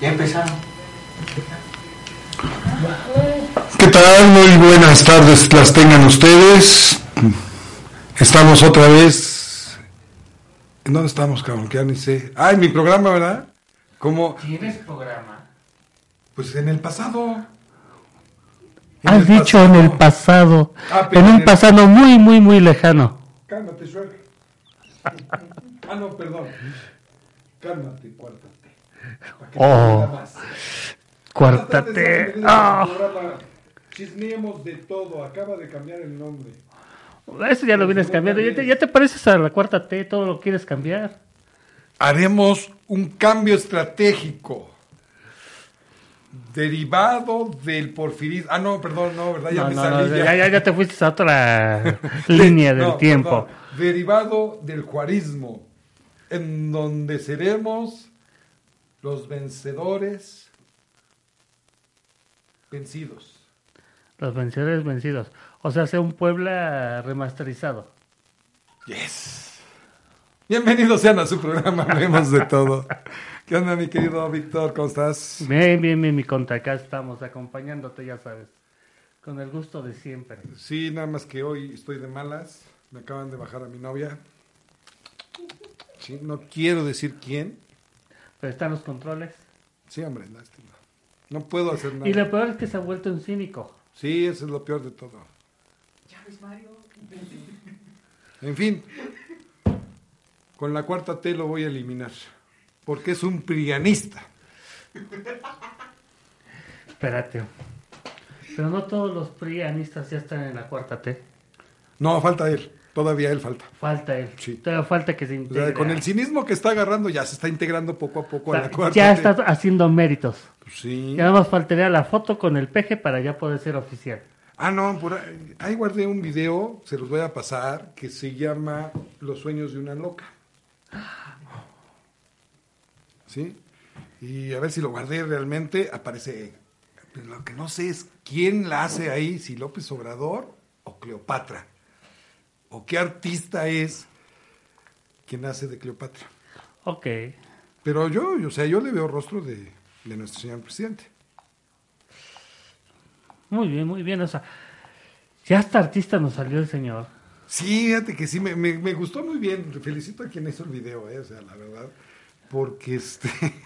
Ya empezaron. ¿Qué tal? Muy buenas tardes las tengan ustedes. Estamos otra vez. ¿En dónde estamos, cabrón? Que ya ni sé. Ah, en mi programa, ¿verdad? Como, ¿Tienes programa? pues en el pasado. En Has el dicho en el pasado, Ah, pero en un pasado muy, muy, muy lejano. Cálmate, Shrek. ah, no, perdón. Cálmate, cuártate. Oh. Ah, al programa Chismeemos de todo. Acaba de cambiar el nombre. eso ya lo vienes cambiando. Ya te, ya te pareces a la cuarta T, todo lo quieres cambiar. haremos un cambio estratégico derivado del porfirismo. Ah, no, perdón, no, ¿verdad? Ya No, me no, salí. no, ya. ya, te fuiste a otra línea del tiempo. perdón. Derivado del juarismo, en donde seremos los vencedores vencidos. Los vencedores vencidos. O sea, sea un Puebla remasterizado. Yes. Bienvenidos sean a su programa, vemos de todo. ¿Qué onda, mi querido Víctor? ¿Cómo estás? Bien, bien, bien, mi conta. Acá estamos acompañándote, ya sabes. Con el gusto de siempre. Sí, nada más que hoy estoy de malas. Me acaban de bajar a mi novia. Sí, no quiero decir quién. Pero están los controles. Sí, hombre, lástima. No puedo hacer nada. Y lo peor es que se ha vuelto un cínico. Sí, eso es lo peor de todo. ¿Ya ves, Mario? En fin, con la cuarta T lo voy a eliminar. Porque es un prianista. Espérate. Pero no todos los prianistas ya están en la cuarta T. No, falta él. Todavía él falta. Falta él. Sí. Todavía falta que se O integre. sea, con el cinismo que está agarrando, ya se está integrando poco a poco O a sea, la cuarta ya está haciendo méritos. Pues sí. Ya nada más faltaría la foto con el peje para ya poder ser oficial. Ah, no, por ahí, ahí guardé un video, se los voy a pasar, que se llama Los sueños de una loca. ¿Sí? Y a ver si lo guardé realmente, aparece... Lo que no sé es quién la hace ahí, si López Obrador o Cleopatra. O qué artista es quien hace de Cleopatra. Ok. Pero yo, o sea, yo le veo rostro de, de nuestro señor presidente. Muy bien, muy bien. O sea, ya hasta artista nos salió el señor. Sí, fíjate que sí, me, me- me gustó muy bien. Felicito a quien hizo el video, eh, o sea, la verdad. Porque este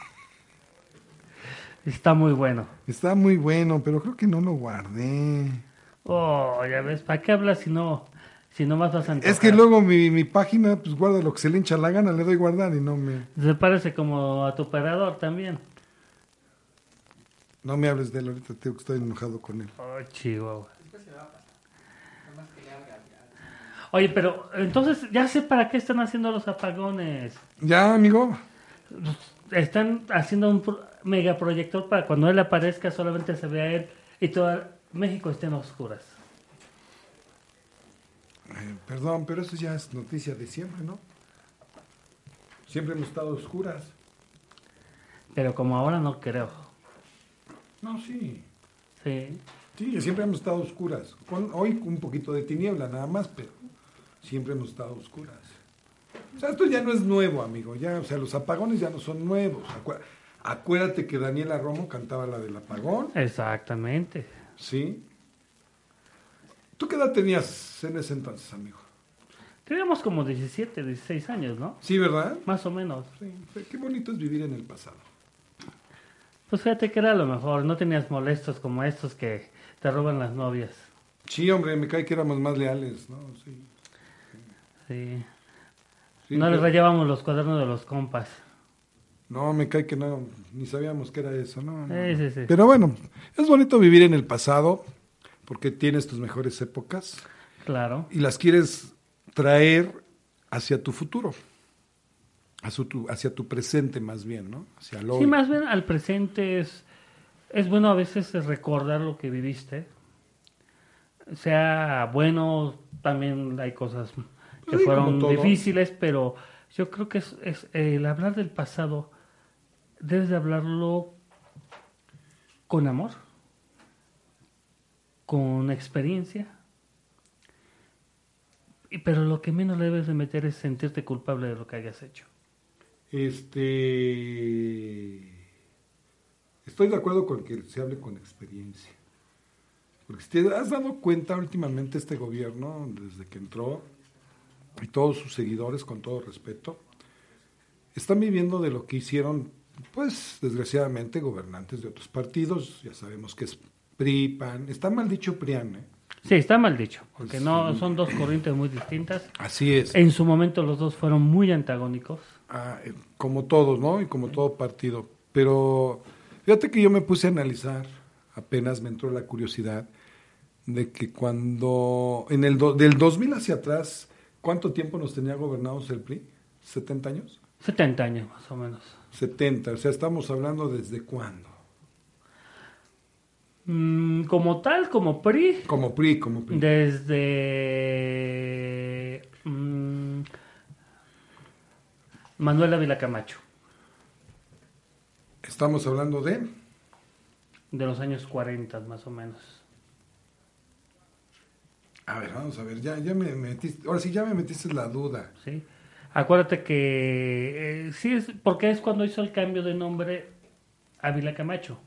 Está muy bueno. está muy bueno, pero creo que no lo guardé. Oh, ya ves, ¿para qué hablas si no, si no más vas a antojar? Es que luego mi, mi página, pues guarda lo que se le hincha la gana, le doy guardar y no me, Se parece como a tu operador también. no me hables de él ahorita, tengo que estoy enojado con él. Oh, chihuahua. Oye, pero entonces ya sé para qué están haciendo los apagones. Ya, amigo. Están haciendo un pro- megaproyector para cuando él aparezca solamente se vea él y todo México esté en oscuras. Eh, perdón, pero eso ya es noticia de siempre, ¿no? Siempre hemos estado oscuras. Pero como ahora no creo. No, sí. Sí. Sí, siempre hemos estado oscuras. Con, hoy un poquito de tiniebla nada más, pero siempre hemos estado oscuras. O sea, esto ya no es nuevo, amigo. Ya, o sea, los apagones ya no son nuevos. Acu- acuérdate que Daniela Romo cantaba la del apagón, Exactamente. ¿sí? ¿Tú qué edad tenías en ese entonces, amigo? Teníamos como 17, 16 años, ¿no? Sí, ¿verdad? Más o menos. Sí. Qué bonito es vivir en el pasado. Pues fíjate que era lo mejor. No tenías molestos como estos que te roban las novias. Sí, hombre, me cae que éramos más leales, ¿no? Sí. Sí. Sí, no pero- les rayábamos los cuadernos de los compas. No, me cae que no, ni sabíamos que era eso, ¿no? no, Sí, sí, sí. Pero bueno, es bonito vivir en el pasado porque tienes tus mejores épocas Claro. y las quieres traer hacia tu futuro, hacia tu, hacia tu presente más bien, ¿no? Hacia el hoy. Sí, más bien al presente es, es bueno a veces recordar lo que viviste. Sea bueno, también hay cosas que Sí, fueron difíciles, pero yo creo que es, es el hablar del pasado, debes de hablarlo con amor, con experiencia, pero lo que menos le debes de meter es sentirte culpable de lo que hayas hecho. Este. estoy de acuerdo con que se hable con experiencia. Porque si te has dado cuenta últimamente este gobierno, desde que entró, y todos sus seguidores, con todo respeto, están viviendo de lo que hicieron, pues, desgraciadamente, gobernantes de otros partidos. Ya sabemos que es PRI, PAN. Está mal dicho PRIAN, ¿eh? Sí, está mal dicho, porque Sí. no son dos corrientes muy distintas. Así es. En su momento los dos fueron muy antagónicos. Ah, eh, como todos, ¿no? Y como todo partido. Pero fíjate que yo me puse a analizar, apenas me entró la curiosidad, de que cuando, en el do- del 2000 hacia atrás, ¿cuánto tiempo nos tenía gobernados el PRI? ¿70 años? 70 años más o menos. 70, o sea, estamos hablando desde cuándo. Mm, como tal, como PRI, Como PRI, como PRI. desde mm, Manuel Ávila Camacho, Estamos hablando de... de los años 40 más o menos. A ver, vamos a ver, ya, ya me metiste, ahora sí ya me metiste la duda. ¿sí? Acuérdate que eh, sí es porque es cuando hizo el cambio de nombre Ávila Camacho.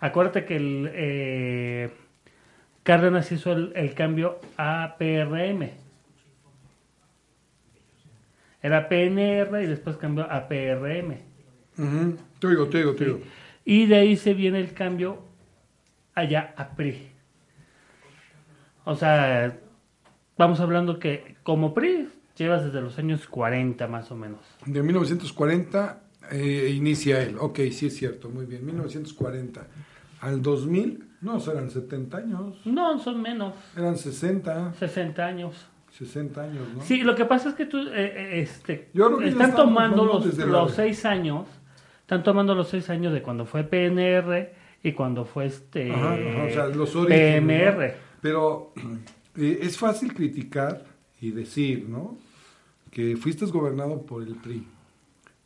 Acuérdate que el eh, Cárdenas hizo el, el cambio a PRM. Era PNR y después cambió a PRM. Ujú, Te digo, te digo, te digo. Y de ahí se viene el cambio allá a PRI. O sea, vamos hablando que como PRI llevas desde los años 40 más o menos. De 1940 eh, inicia él. Ok, sí es cierto, muy bien. 1940 al 2000, no, eran 70 años. No, son menos, Eran 60, 60 años. 60 años, ¿no? Sí, lo que pasa es que tú, eh, eh, este, Yo que están tomando los, los seis años, están tomando los seis años de cuando fue PNR y cuando fue este Ajá, ajá, o sea, los orígenes, PMR. ¿no? Pero eh, es fácil criticar y decir, ¿no? Que fuiste gobernado por el PRI.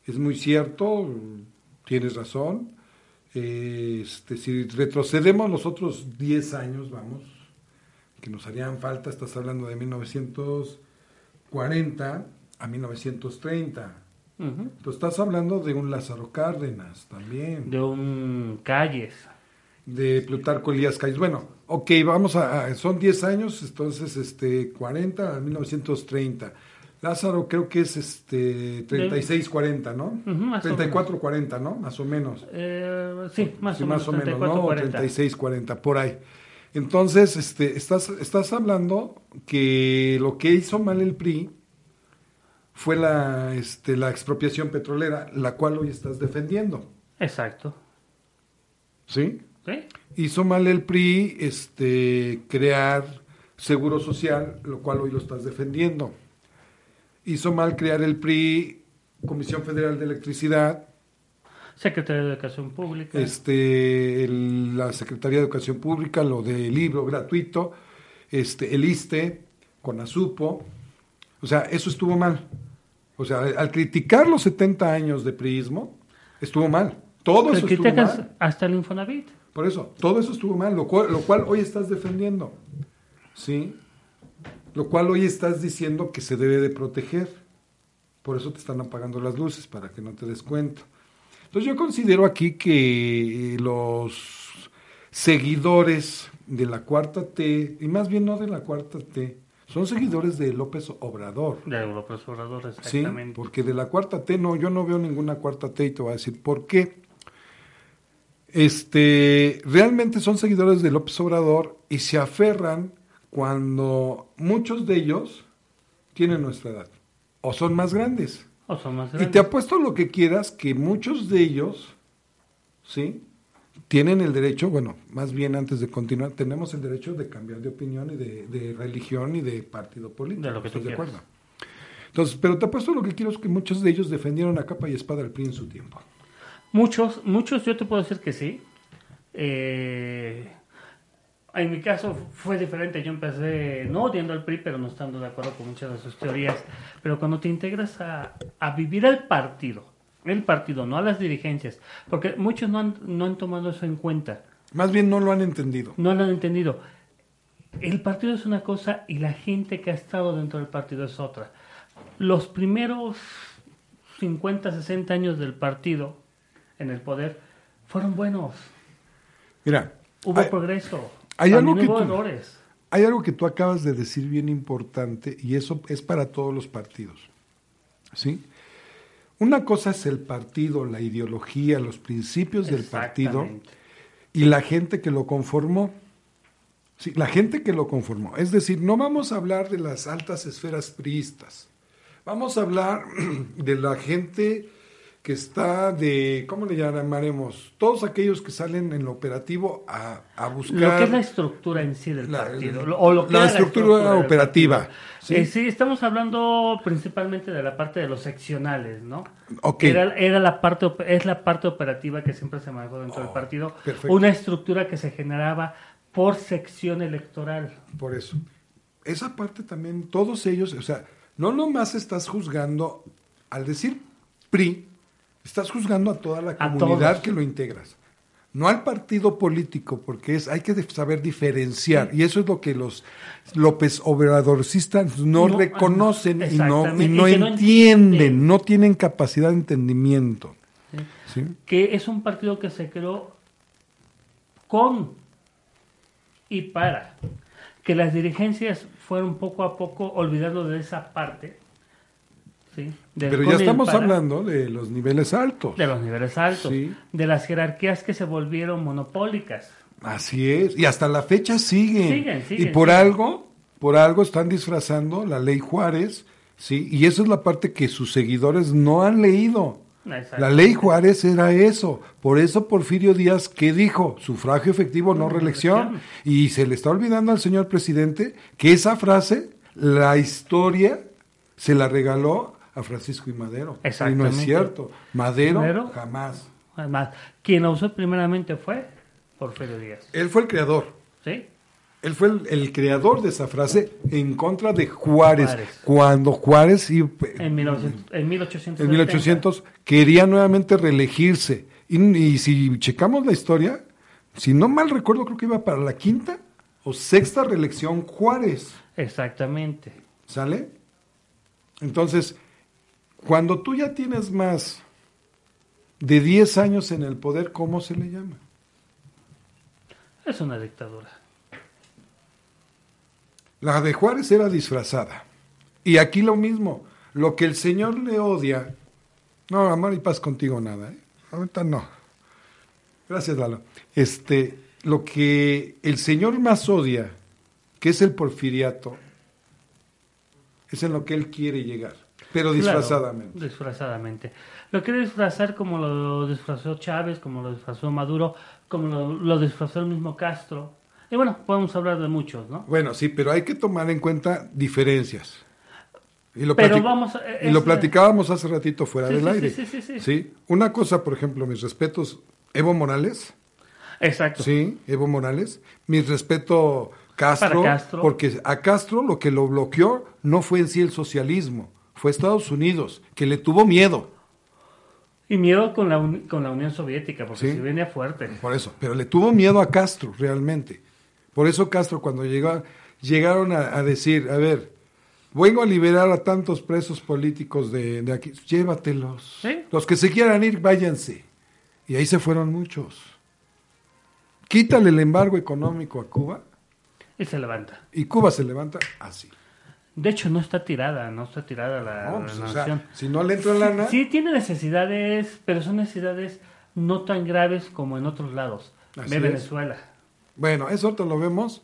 Es muy cierto, tienes razón. Este, si retrocedemos los otros 10 años, vamos, que nos harían falta, estás hablando de 1940 a 1930. Ujú. Entonces estás hablando de un Lázaro Cárdenas también De un Calles. de Plutarco Elías Calles. Bueno, ok, vamos a, a- son 10 años, entonces este 40 a 1930. Lázaro creo que es este 36 40, ¿no? Ujú, más o 34 40, ¿no? Más o menos. Eh, sí, más Sí, o menos. más o menos, 34, ¿no? O 40. 36 40 por ahí. Entonces, este estás estás hablando que lo que hizo mal el PRI fue la este la expropiación petrolera, la cual hoy estás defendiendo, Exacto. ¿sí? ¿Sí? Hizo mal el PRI este, crear seguro social, lo cual hoy lo estás defendiendo. Hizo mal crear el PRI Comisión Federal de Electricidad, Secretaría de Educación Pública. este, el- la Secretaría de Educación Pública, lo del libro gratuito, este, el ISTE, CONASUPO. O sea, eso estuvo mal. O sea, al criticar los 70 años de priismo, estuvo mal. Todo Te eso estuvo mal. hasta el Infonavit. Por eso, todo eso estuvo mal, lo cual, lo cual hoy estás defendiendo. ¿Sí? Lo cual hoy estás diciendo que se debe de proteger. Por eso te están apagando las luces, para que no te des cuenta. Entonces yo considero aquí que eh, los seguidores de la cuarta T, y más bien no de la cuarta T, son seguidores de López Obrador. De López Obrador, Sí, exactamente. porque de la cuarta T no, yo no veo ninguna cuarta T y te voy a decir por qué. Este, realmente son seguidores de López Obrador y se aferran cuando muchos de ellos tienen nuestra edad o son más grandes. O son más Y te grandes. apuesto lo que quieras que muchos de ellos, ¿sí? Tienen el derecho, bueno, más bien antes de continuar, tenemos el derecho de cambiar de opinión y de, de religión y de partido político. De lo que tú ¿estás de acuerdo? Entonces, pero te apuesto lo que quiero es que muchos de ellos defendieron a capa y espada al PRI en su tiempo. Muchos, muchos, yo te puedo decir que sí. Eh, en mi caso fue diferente. Yo empecé no odiando al PRI, pero no estando de acuerdo con muchas de sus teorías. Pero cuando te integras a, a vivir al partido, el partido, no a las dirigencias, porque muchos no han, no han tomado eso en cuenta, Más bien no lo han entendido. no lo han entendido. El partido es una cosa y la gente que ha estado dentro del partido es otra. Los primeros 50, 60 años del partido en el poder fueron buenos. Mira, Hubo hay, progreso. Hay algo que tú- hay algo que tú acabas de decir bien importante y eso es para todos los partidos. ¿Sí? Una cosa es el partido, la ideología, los principios del partido y la gente que lo conformó. Sí, la gente que lo conformó. Es decir, no vamos a hablar de las altas esferas priistas. Vamos a hablar de la gente que está de, ¿cómo le llamaremos? Todos aquellos que salen en lo operativo a, a buscar... Lo que es la estructura en sí del La- partido. la- o lo que la estructura operativa. ¿sí? Eh, Sí. estamos hablando principalmente de la parte de los seccionales, ¿no? Ok. Era, era la parte, es la parte operativa que siempre se manejó dentro del Oh, partido. perfecto. Una estructura que se generaba por sección electoral. Por eso. Esa parte también, todos ellos, o sea, no nomás estás juzgando, al decir PRI, estás juzgando a toda la comunidad que lo integras. No al partido político, porque es, hay que saber diferenciar. Y eso es lo que los López Obradorcistas no, No, reconocen y no, y no y que no entienden, entienden. no tienen capacidad de entendimiento. ¿sí? ¿sí? que es un partido que se creó con y para que las dirigencias fueron poco a poco olvidando de esa parte. Pero ya estamos para, hablando de los niveles altos. de los niveles altos, Sí. de las jerarquías que se volvieron monopólicas. Así es, y hasta la fecha siguen. Siguen, siguen, y por siguen. algo, por algo están disfrazando la ley Juárez, sí, y esa es la parte que sus seguidores no han leído. La ley Juárez era eso. Por eso Porfirio Díaz, ¿qué dijo? Sufragio efectivo, no reelección. Y se le está olvidando al señor presidente que esa frase, la historia, se la regaló a Francisco y Madero. Y no es cierto. Madero, jamás. Además, quien la usó primeramente fue Porfirio Díaz. Él fue el creador. ¿sí? Él fue el, el creador de esa frase en contra de Juárez, Juárez. cuando Juárez y- En, 1900, en 1870. en 1800 quería nuevamente reelegirse. Y, y si checamos la historia, si no mal recuerdo, creo que iba para la quinta o sexta reelección Juárez, Exactamente. ¿sale? Entonces, cuando tú ya tienes más de 10 años en el poder, ¿cómo se le llama? Es una dictadura. La de Juárez era disfrazada. Y aquí lo mismo. Lo que el Señor le odia. No, amor y paz contigo nada. ¿eh? Ahorita no. Gracias, Lalo. Este, lo que el Señor más odia, que es el porfiriato, es en lo que Él quiere llegar. Pero Claro, disfrazadamente. disfrazadamente. Lo quiere disfrazar como lo disfrazó Chávez, como lo disfrazó Maduro, como lo, lo disfrazó el mismo Castro. Y bueno, podemos hablar de muchos, ¿no? Bueno, sí, pero hay que tomar en cuenta diferencias. Y lo, Pero vamos y lo platicábamos hace ratito fuera Sí, del sí, aire. sí, sí, sí, sí. Una cosa, por ejemplo, mis respetos, Evo Morales, Exacto. sí, Evo Morales, mi respeto Castro, Para Castro. porque a Castro lo que lo bloqueó no fue en sí el socialismo, fue Estados Unidos, que le tuvo miedo, Y miedo con la, con la Unión Soviética, porque Sí. si venía fuerte. por eso, pero le tuvo miedo a Castro realmente. Por eso Castro cuando llegó, llegaron a, a decir, a ver, vengo a liberar a tantos presos políticos de, de aquí, llévatelos. Sí. Los que se quieran ir, váyanse. Y ahí se fueron muchos. Quítale el embargo económico a Cuba Y se levanta. y Cuba se levanta así. De hecho, no está tirada, no está tirada la, No, la pues, o sea, nación. si no le entra lana, Sí tiene necesidades, pero son necesidades no tan graves como en otros lados. Así es. Venezuela. bueno, eso ahorita lo vemos.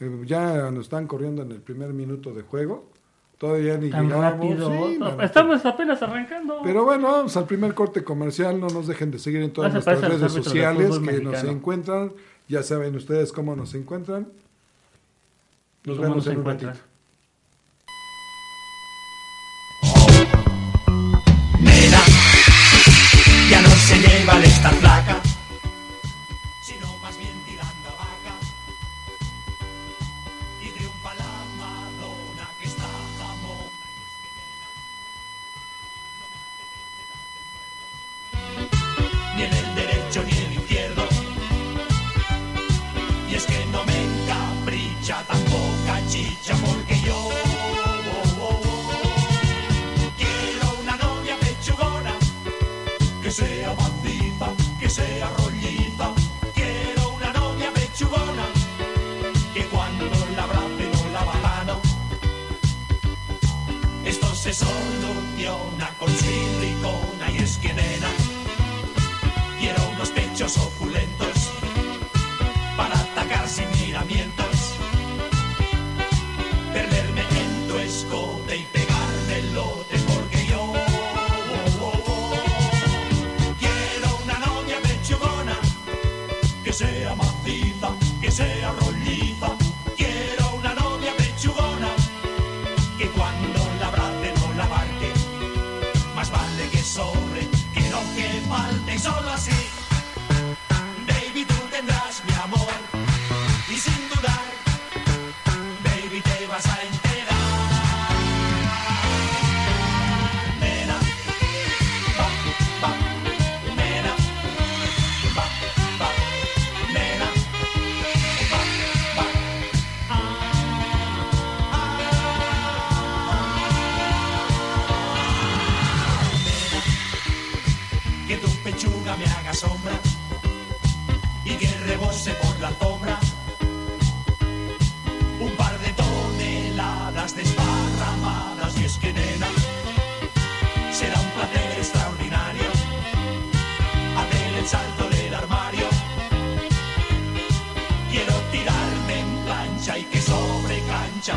Eh, ya nos están corriendo en el primer minuto de juego. Todavía ni Tan llegamos. rápido. Sí, No, la- Estamos apenas arrancando. Pero bueno, vamos al primer corte comercial. No nos dejen de seguir en todas nuestras redes sociales que nos encuentran. Ya saben ustedes cómo nos encuentran. Nos ¿Cómo vemos nos en un ratito. Me haga sombra y que rebose por la alfombra. Un par de toneladas desparramadas y es que nena será un placer extraordinario. Hacer el salto del armario. Quiero tirarme en plancha y que sobre cancha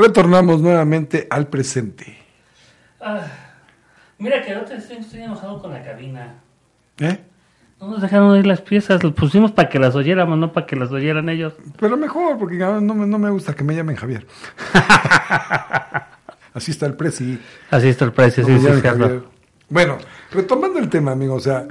Retornamos nuevamente al presente. Ah, mira que ahora estoy, estoy enojado con la cabina. ¿Eh? No nos dejaron oír las piezas, las pusimos para que las oyéramos, no para que las oyeran ellos. Pero mejor, porque no, me- no me gusta que me llamen Javier. Así está el presi. Así está el precio, No sí, sí, Javier. Bueno, retomando el tema, amigo, o sea,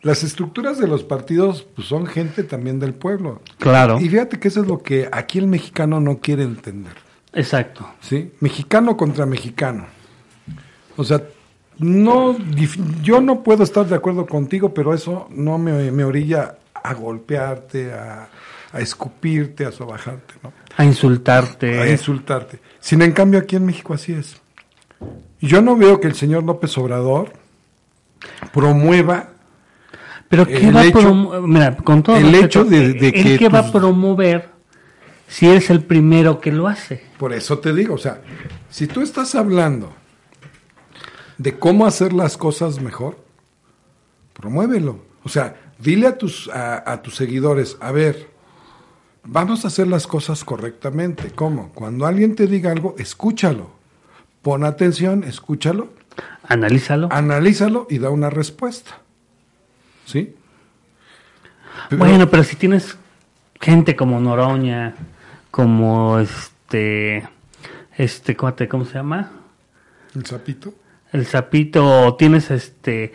las estructuras de los partidos pues, son gente también del pueblo. Claro, Y fíjate que eso es lo que aquí el mexicano no quiere entender. Exacto. ¿sí? Mexicano contra mexicano. O sea, no, yo no puedo estar de acuerdo contigo, pero eso no me, me orilla a golpearte, a, a escupirte, a sobajarte, ¿no? A insultarte. A insultarte. Sin en cambio, aquí en México así es. Yo no veo que el señor López Obrador promueva Pero ¿qué el va hecho-? Mira, con todo el respeto, hecho de- de ¿el que qué va a promover si eres el primero que lo hace? Por eso te digo, o sea, si tú estás hablando de cómo hacer las cosas mejor, promuévelo. O sea, dile a tus, a, a tus seguidores, a ver, vamos a hacer las cosas correctamente. ¿Cómo? Cuando alguien te diga algo, escúchalo. Pon atención, escúchalo, Analízalo. analízalo y da una respuesta. ¿Sí? Bueno, pero si tienes gente como Noroña, como este, este cuate, ¿cómo se llama? El sapito, El sapito, o tienes este,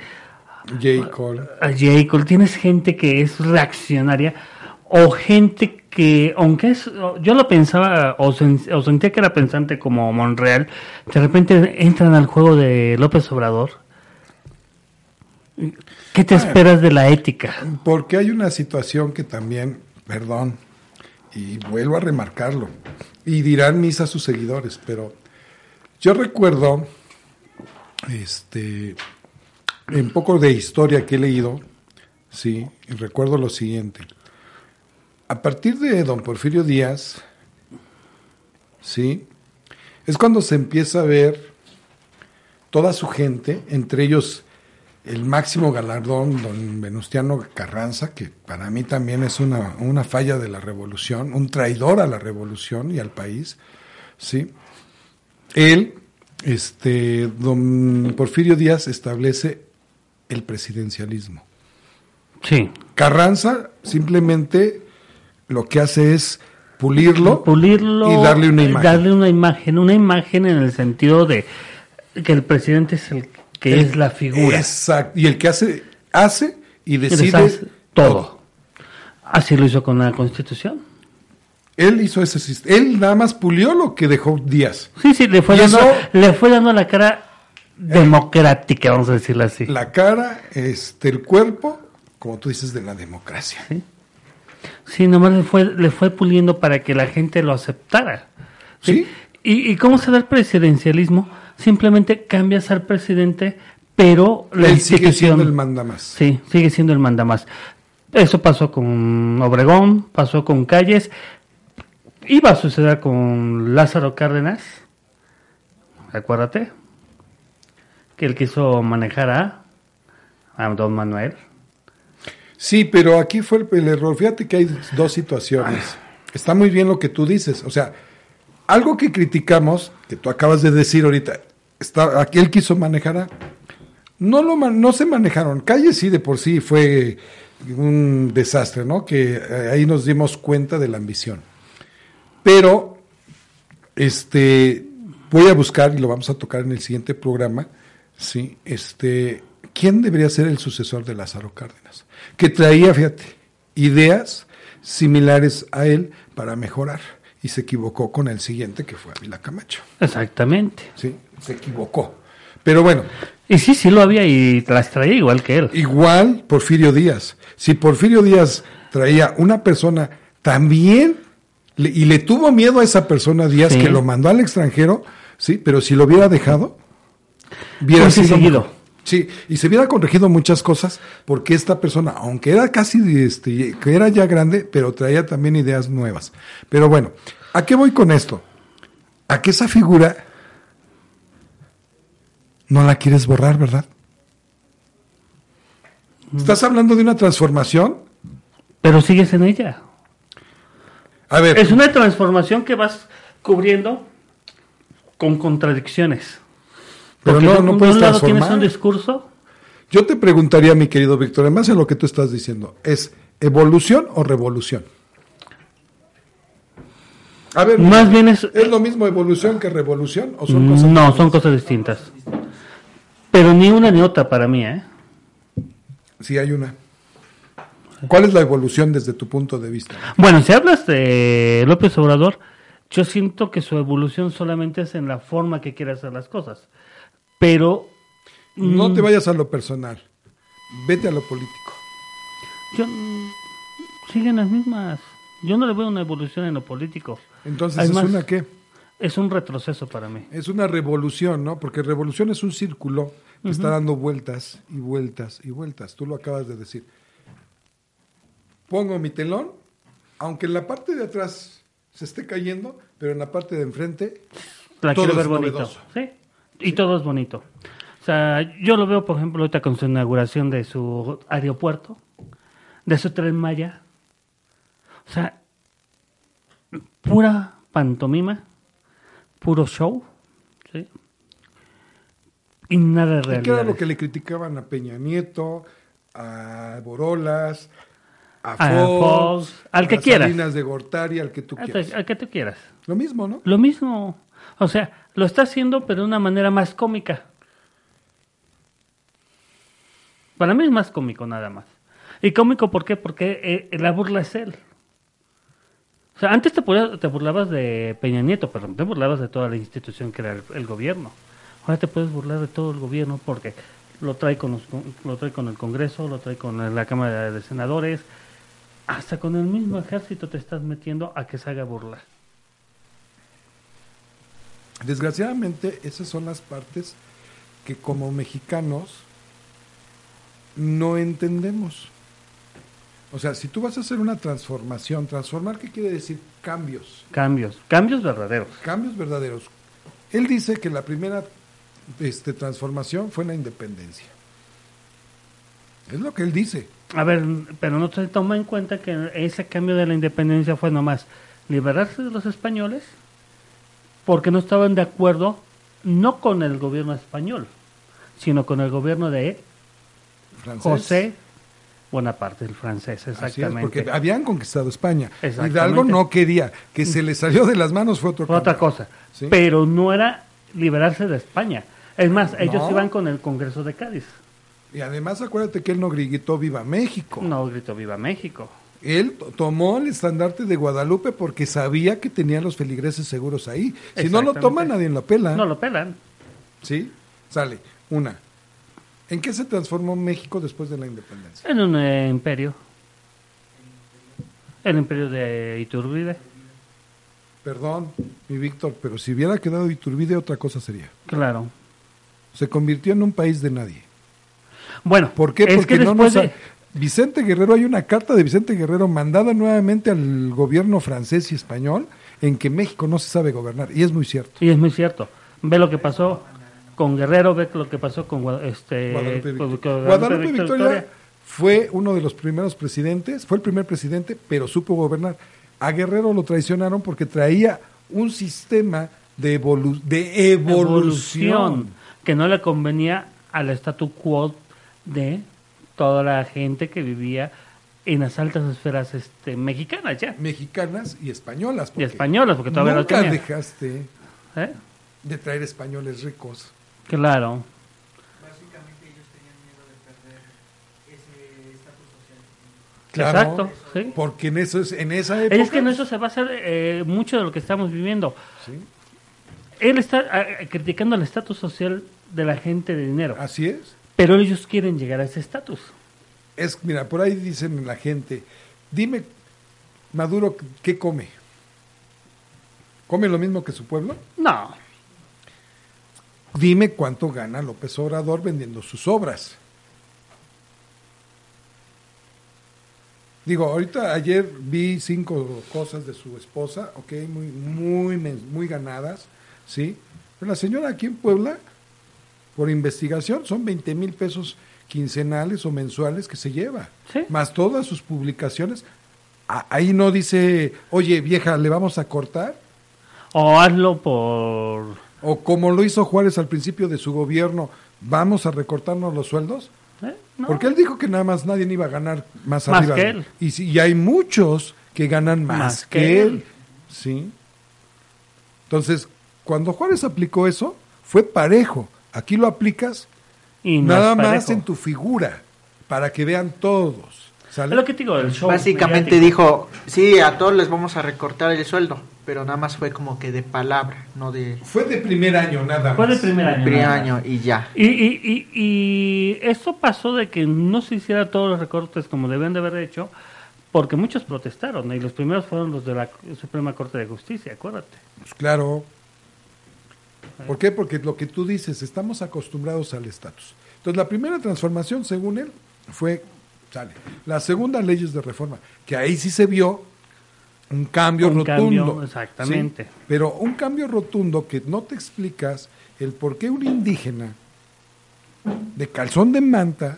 J. Cole. a J. Cole, tienes gente que es reaccionaria, o gente que, aunque es, yo lo pensaba, o, sen- o sentía que era pensante como Monreal, de repente entran al juego de López Obrador. ¿Qué te esperas de la ética? Porque hay una situación que también, perdón, y vuelvo a remarcarlo, y dirán mis a sus seguidores, pero yo recuerdo, este, en poco de historia que he leído, sí, y recuerdo lo siguiente. A partir de don Porfirio Díaz, sí, es cuando se empieza a ver toda su gente, entre ellos el máximo galardón, don Venustiano Carranza, que para mí también es una, una falla de la revolución, un traidor a la revolución y al país, ¿sí? Él, este, don Porfirio Díaz establece el presidencialismo. Sí. Carranza simplemente lo que hace es pulirlo, Pulirlo. y darle una imagen. Darle una imagen. Una imagen en el sentido de que el presidente es el que El- es la figura. Exacto. Y el que hace, hace y decide deshace todo. Así lo hizo con la constitución. Él hizo ese sistema. Él nada más pulió lo que dejó Díaz. Sí, sí, le fue, Y dando, eso- le fue dando la cara democrática, vamos a decirlo así. La cara, este, el cuerpo, como tú dices, de la democracia. Sí. Sí, nomás le fue, le fue puliendo para que la gente lo aceptara. Sí. ¿Y, y cómo se da el presidencialismo? Simplemente cambias al presidente, pero la Él sigue siendo el mandamás. Sí, sigue siendo el mandamás. Eso pasó con Obregón, pasó con Calles, iba a suceder con Lázaro Cárdenas, acuérdate, que él quiso manejar a, a don Manuel. Sí, pero aquí fue el, el error. Fíjate que hay dos situaciones. Está muy bien lo que tú dices. O sea, algo que criticamos, que tú acabas de decir ahorita, está, aquí él quiso manejar. No, lo, no se manejaron. Calle sí de por sí fue un desastre, ¿no? Que eh, ahí nos dimos cuenta de la ambición. Pero, este, voy a buscar, y lo vamos a tocar en el siguiente programa, ¿sí? Este, ¿quién debería ser el sucesor de Lázaro Cárdenas? Que traía, fíjate, ideas similares a él para mejorar. Y se equivocó con el siguiente, que fue Ávila Camacho. Exactamente. ¿sí? Se equivocó. Pero bueno, Y sí, sí lo había y las traía igual que él. igual Porfirio Díaz. Si Porfirio Díaz traía una persona también y le tuvo miedo a esa persona Díaz Sí. que lo mandó al extranjero, sí, pero si lo hubiera dejado, hubiera sido seguido. Sí, y se hubiera corregido muchas cosas porque esta persona, aunque era casi, este, que era ya grande, pero traía también ideas nuevas. Pero bueno, ¿a qué voy con esto? A que esa figura no la quieres borrar, ¿verdad? ¿Estás hablando de una transformación? Pero sigues en ella. A ver, Es una transformación que vas cubriendo con contradicciones. Pero Porque no- no de puedes un lado tienes transformar. un discurso, yo te preguntaría, mi querido Víctor, en base a lo que tú estás diciendo, ¿es evolución o revolución? A ver, más bien es... ¿es lo mismo evolución que revolución o son cosas No, diferentes? son cosas distintas. Pero ni una ni otra para mí, ¿eh? Sí, hay una. ¿Cuál es la evolución desde tu punto de vista? Bueno, si hablas de López Obrador, yo siento que su evolución solamente es en la forma que quiere hacer las cosas. Pero No mm, te vayas a lo personal, vete a lo político. yo, mm, siguen las mismas. Yo no le veo una evolución en lo político. Entonces, ¿es una qué? Es un retroceso para mí. Es una revolución, ¿no? Porque revolución es un círculo que está dando vueltas y vueltas y vueltas. Tú lo acabas de decir. Pongo mi telón, aunque en la parte de atrás se esté cayendo, pero en la parte de enfrente, La Todo quiero es ver bonito. novedoso. Sí, y todo es bonito. O sea, yo lo veo, por ejemplo, ahorita con su inauguración de su aeropuerto, de su tren Maya. O sea, pura pantomima, puro show, ¿sí? Y nada de ¿y realidad. qué era lo que le criticaban a Peña Nieto, a Borolas, a A Fox, Fox, al que a quieras. Salinas de Gortari, al que tú quieras. Al que tú quieras. Lo mismo, ¿no? Lo mismo. O sea, lo está haciendo, pero de una manera más cómica. Para mí es más cómico nada más. ¿Y cómico por qué? Porque eh, la burla es él. O sea, antes te, burlabas de Peña Nieto, pero te burlabas de toda la institución que era el, gobierno. Ahora te puedes burlar de todo el gobierno porque lo trae con, los lo trae con el Congreso, lo trae con la Cámara de Senadores, hasta con el mismo ejército te estás metiendo a que se haga burla. Desgraciadamente, esas son las partes que como mexicanos no entendemos. O sea, si tú vas a hacer una transformación, transformar, ¿qué quiere decir? Cambios, Cambios, cambios verdaderos. cambios verdaderos. Él dice que la primera este, transformación fue la independencia. Es lo que él dice. A ver, pero no se toma en cuenta que ese cambio de la independencia fue nomás liberarse de los españoles porque no estaban de acuerdo no con el gobierno español, sino con el gobierno de Francés. José Bonaparte, el francés, Así es, exactamente. porque habían conquistado España. Exactamente. Hidalgo no quería. Que se le salió de las manos fue otro Fue otra cosa. Sí. Pero no era liberarse de España. Es más, ellos iban con el Congreso de Cádiz. Y además acuérdate que él no gritó Viva México. No gritó Viva México. Él to- tomó el estandarte de Guadalupe porque sabía que tenía los feligreses seguros ahí. Si no lo toma, nadie lo pela. No lo pelan. ¿Sí? Sale. Una. ¿En qué se transformó México después de la independencia? En un eh, imperio. El imperio de Iturbide. Perdón, mi Víctor, pero si hubiera quedado Iturbide, otra cosa sería. Claro. Se convirtió en un país de nadie. Bueno, ¿Por qué? es Porque que no nos de- Vicente Guerrero, hay una carta de Vicente Guerrero mandada nuevamente al gobierno francés y español en que México no se sabe gobernar. Y es muy cierto. Y es muy cierto. Ve lo que pasó con Guerrero, ve lo que pasó con este, Guadalupe Victoria. Guadalupe Victoria. Victoria fue uno de los primeros presidentes, fue el primer presidente, pero supo gobernar. A Guerrero lo traicionaron porque traía un sistema de, evolu- de evolución. que no le convenía al statu quo de toda la gente que vivía en las altas esferas este, mexicanas ya mexicanas y españolas. y españolas porque todavía nunca dejaste ¿Eh? de traer españoles ricos. claro Básicamente ellos tenían miedo de perder ese estatus social. Claro, Exacto, sí. Porque en eso es, en esa época. es que en eso se basa eh, mucho de lo que estamos viviendo Sí, él está ah, criticando el estatus social de la gente de dinero así es. Pero ellos quieren llegar a ese estatus Es, mira, por ahí dicen la gente, dime, Maduro, ¿qué come? ¿Come lo mismo que su pueblo? no Dime cuánto gana López Obrador vendiendo sus obras. Digo, ahorita ayer vi cinco cosas de su esposa, ok, muy, muy, muy ganadas, ¿sí? Pero la señora aquí en Puebla, por investigación, son 20 mil pesos quincenales o mensuales que se lleva, Sí. más todas sus publicaciones. Ahí no dice, oye vieja, le vamos a cortar, o hazlo por o como lo hizo Juárez al principio de su gobierno, vamos a recortarnos los sueldos. ¿eh? No. Porque él dijo que nada más nadie iba a ganar más, Más arriba. que él. Y, sí, y hay muchos que ganan más, Más que, que él. él. ¿Sí? Entonces, cuando Juárez aplicó eso, fue parejo. Aquí lo aplicas Y no nada más en tu figura, para que vean todos. ¿Sale? Es lo que te digo, el show Básicamente mediático. dijo, sí, a todos les vamos a recortar el sueldo, pero nada más fue como que de palabra, no de Fue de primer año, nada más. Fue de primer año. primer año y ya. Y, y, y, y esto pasó de que no se hiciera todos los recortes como debían de haber hecho, porque muchos protestaron, y los primeros fueron los de la Suprema Corte de Justicia, acuérdate. Pues claro. ¿Por qué? Porque lo que tú dices, estamos acostumbrados al estatus. Entonces, la primera transformación, según él, fue, sale. La segunda, leyes de reforma, que ahí sí se vio un cambio Un rotundo. cambio, exactamente. ¿sí? Pero un cambio rotundo que no te explicas el por qué un indígena de calzón de manta,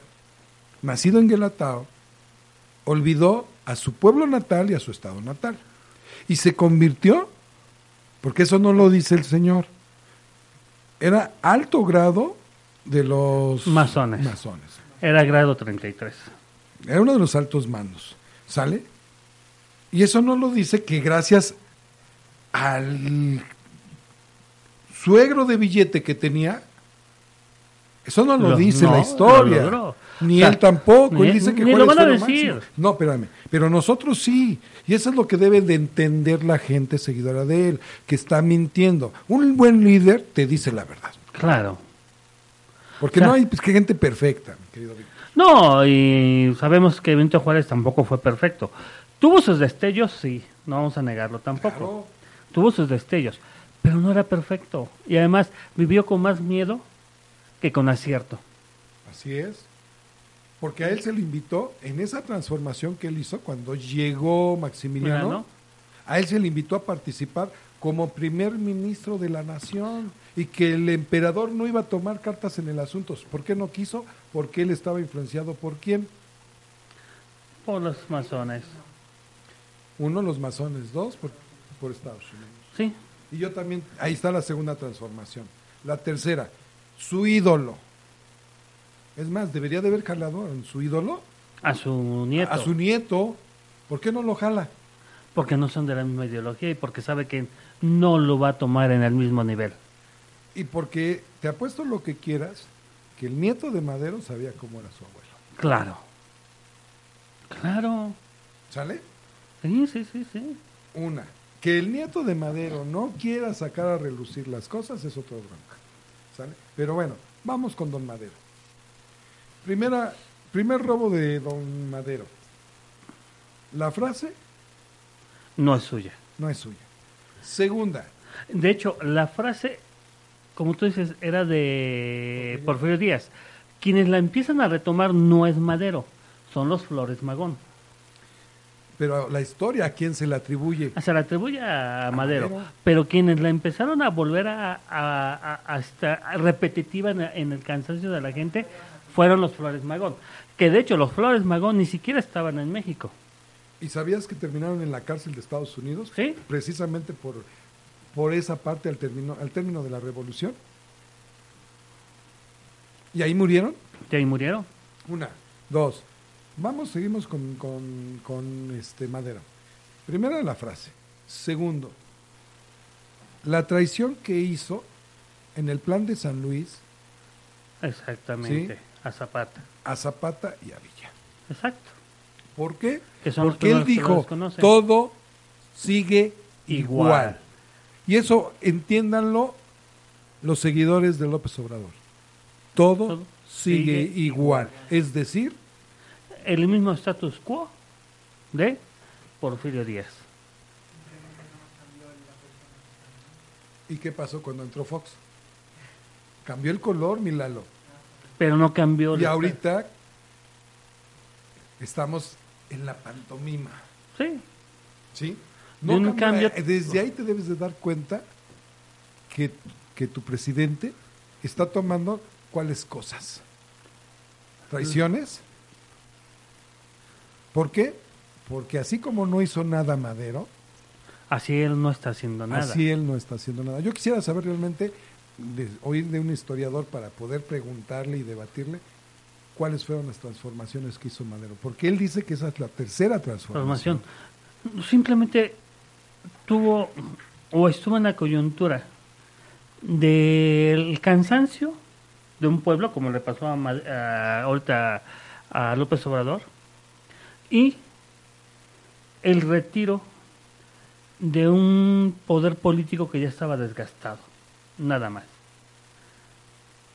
nacido en Guelatao, olvidó a su pueblo natal y a su estado natal. Y se convirtió, porque eso no lo dice el Señor, era alto grado de los Masones. masones. Era grado 33. Era uno de los altos mandos. ¿Sale? Y eso no lo dice que gracias al suegro de billete que tenía, eso no lo, Lo- dice no, la historia. lo. Ni O sea, él tampoco. ni él dice que ni lo van a decir. máximo. No, espérame. Pero nosotros sí. Y eso es lo que debe de entender la gente seguidora de él, que está mintiendo. Un buen líder te dice la verdad. Claro. Porque O sea, no hay pues, que gente perfecta, mi querido Víctor. No, y sabemos que Benito Juárez tampoco fue perfecto. Tuvo sus destellos, sí, no vamos a negarlo tampoco. Claro. Tuvo sus destellos, pero no era perfecto. Y además vivió con más miedo que con acierto. Así es. Porque a él se le invitó en esa transformación que él hizo cuando llegó Maximiliano. A él se le invitó a participar como primer ministro de la nación y que el emperador no iba a tomar cartas en el asunto. ¿Por qué no quiso? Porque él estaba influenciado por quién? Por los masones. Uno, los masones, dos, por, por Estados Unidos. Sí, Y yo también, ahí está la segunda transformación. La tercera, su ídolo. Es más, debería de haber jalado en su ídolo a su nieto. a su nieto. ¿Por qué no lo jala? Porque no son de la misma ideología y porque sabe que no lo va a tomar en el mismo nivel. Y porque te apuesto lo que quieras, que el nieto de Madero sabía cómo era su abuelo. Claro. Claro. ¿Sale? Sí, sí, sí, sí. Una. Que el nieto de Madero no quiera sacar a relucir las cosas es otro bronca. ¿Sale? Pero bueno, vamos con Don Madero. Primera, primer robo de Don Madero. La frase No es suya. no es suya. Segunda, De hecho, la frase, como tú dices, era de Porfirio Díaz. Quienes la empiezan a retomar no es Madero, son los Flores Magón. pero la historia a quién se le atribuye. Se la atribuye a Madero, Madero. pero quienes la empezaron a volver a, a- a- a estar repetitiva en, en el cansancio de la gente fueron los Flores Magón. Que de hecho los Flores Magón ni siquiera estaban en México. ¿Y sabías que terminaron en la cárcel de Estados Unidos? Sí. Precisamente por, por esa parte al término, al término de la revolución. ¿Y ahí murieron? Y ahí murieron. Una, dos. Vamos, seguimos con, con, con este Madero. Primera la frase. Segundo, la traición que hizo en el plan de San Luis Exactamente. Sí. A Zapata. a Zapata y a Villa. Exacto. ¿Por qué? Porque él dijo, todo sigue Igual. igual. Y eso entiéndanlo los seguidores de López Obrador. Todo, Todo sigue, sigue igual. Es decir, El mismo status quo de Porfirio Díaz. ¿y qué pasó cuando entró Fox? Cambió el color, Milalo. Pero no cambió. Y la- ahorita estamos en la pantomima. Sí. ¿Sí? De un cambia- cambio- Desde ahí te debes de dar cuenta que, que tu presidente está tomando cuáles cosas. Traiciones. ¿Por qué? Porque así como no hizo nada Madero, Así él no está haciendo nada. así él no está haciendo nada. Yo quisiera saber realmente, de- oír de un historiador para poder preguntarle y debatirle cuáles fueron las transformaciones que hizo Madero. Porque él dice que esa es la tercera transformación. Transformación. Simplemente tuvo o estuvo en la coyuntura del cansancio de un pueblo, como le pasó a, a- ahorita a López Obrador, y el retiro de un poder político que ya estaba desgastado, nada más.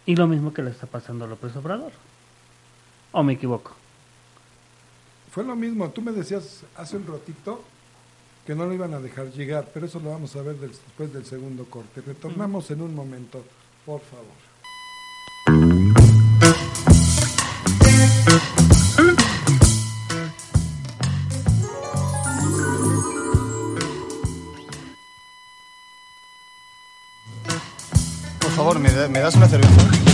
Y lo mismo que le está pasando a López Obrador. ¿O me equivoco? Fue lo mismo, tú me decías hace un ratito que no lo iban a dejar llegar, pero eso lo vamos a ver después del segundo corte. Retornamos en un momento, por favor. ¿Me, me das una cerveza?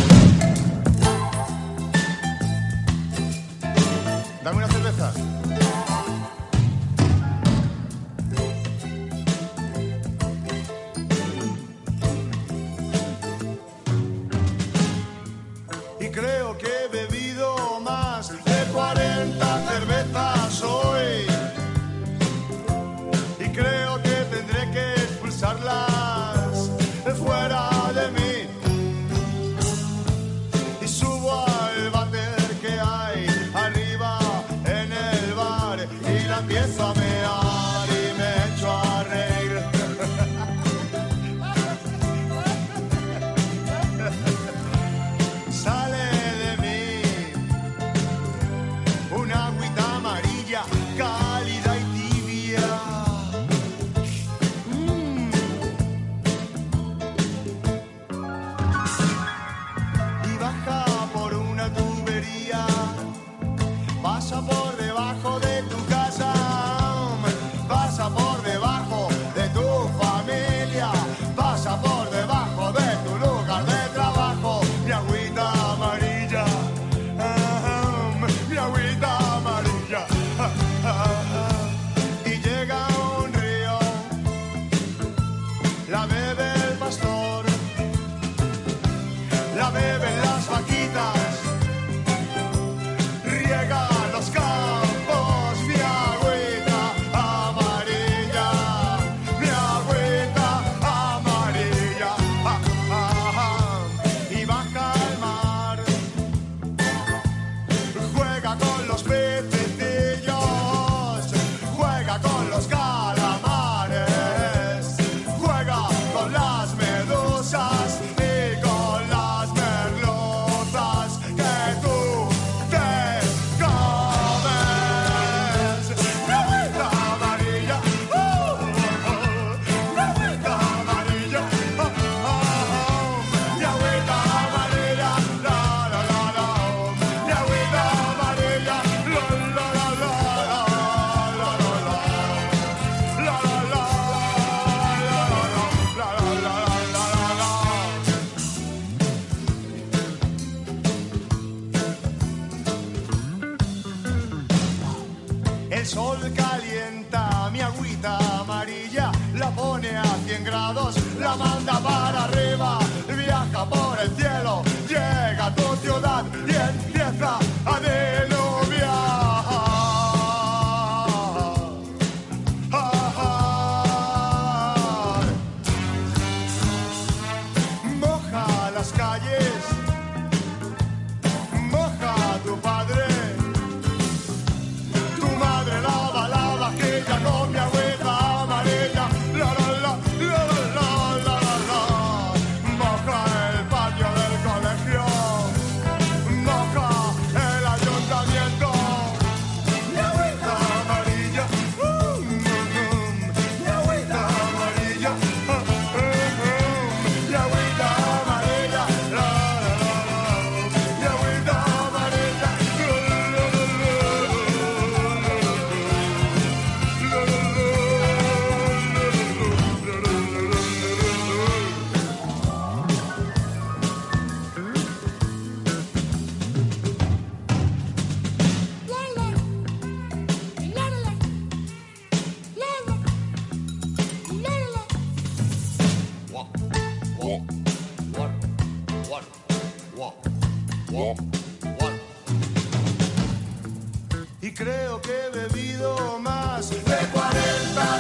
Y creo que he bebido más de 40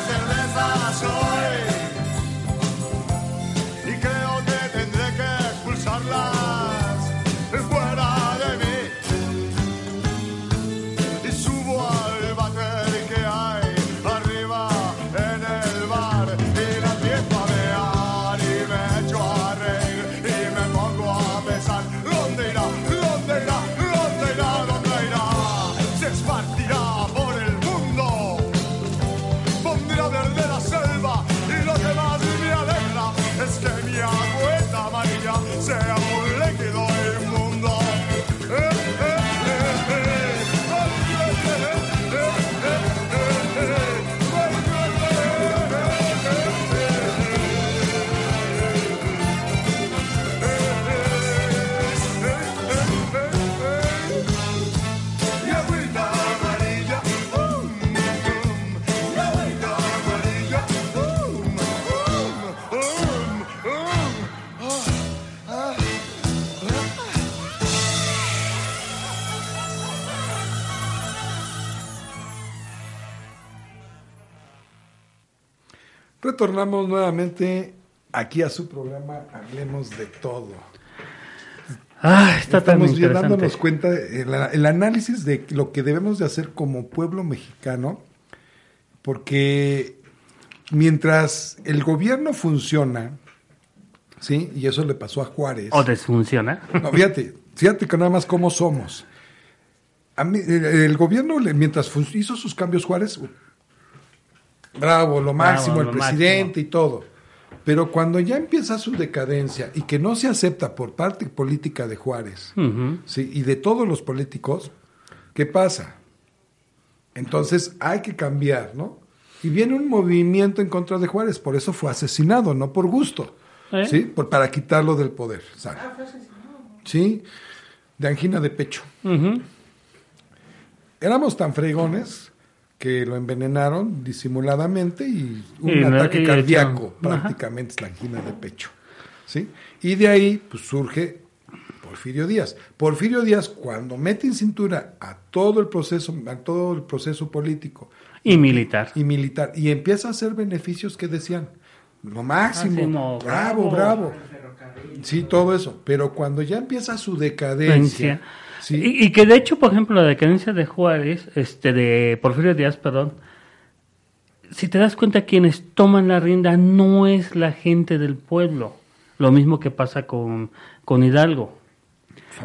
cervezas hoy. Retornamos nuevamente aquí a su programa Hablemos de Todo. Ah, está tan Estamos bien interesante. dándonos cuenta el, el análisis de lo que debemos de hacer como pueblo mexicano, porque mientras el gobierno funciona, ¿sí? Y eso le pasó a Juárez. O desfunciona. No, fíjate, fíjate que nada más cómo somos. A mí, el, el gobierno, mientras hizo sus cambios Juárez, bravo, lo máximo, el presidente y todo. Pero cuando ya empieza su decadencia y que no se acepta por parte política de Juárez y de todos los políticos, ¿qué pasa? Entonces hay que cambiar, ¿no? Y viene un movimiento en contra de Juárez, por eso fue asesinado, no por gusto, ¿Eh? ¿sí? Por, para quitarlo del poder, ¿sabes? Sí, de angina de pecho. Éramos tan fregones que lo envenenaron disimuladamente y un Y ataque y cardíaco, prácticamente es la angina de pecho. ¿sí? Y de ahí pues, surge Porfirio Díaz. Porfirio Díaz, cuando mete en cintura a todo el proceso, a todo el proceso político Y militar. y militar, y empieza a hacer beneficios que decían, lo máximo, Máximo, bravo, bravo. bravo. Sí, todo eso. Pero cuando ya empieza su decadencia, Decadencia. Sí, Y, y que de hecho, por ejemplo, la decadencia de Juárez, este, de Porfirio Díaz, perdón, si te das cuenta, quienes toman la rienda no es la gente del pueblo. Lo mismo que pasa con, con Hidalgo.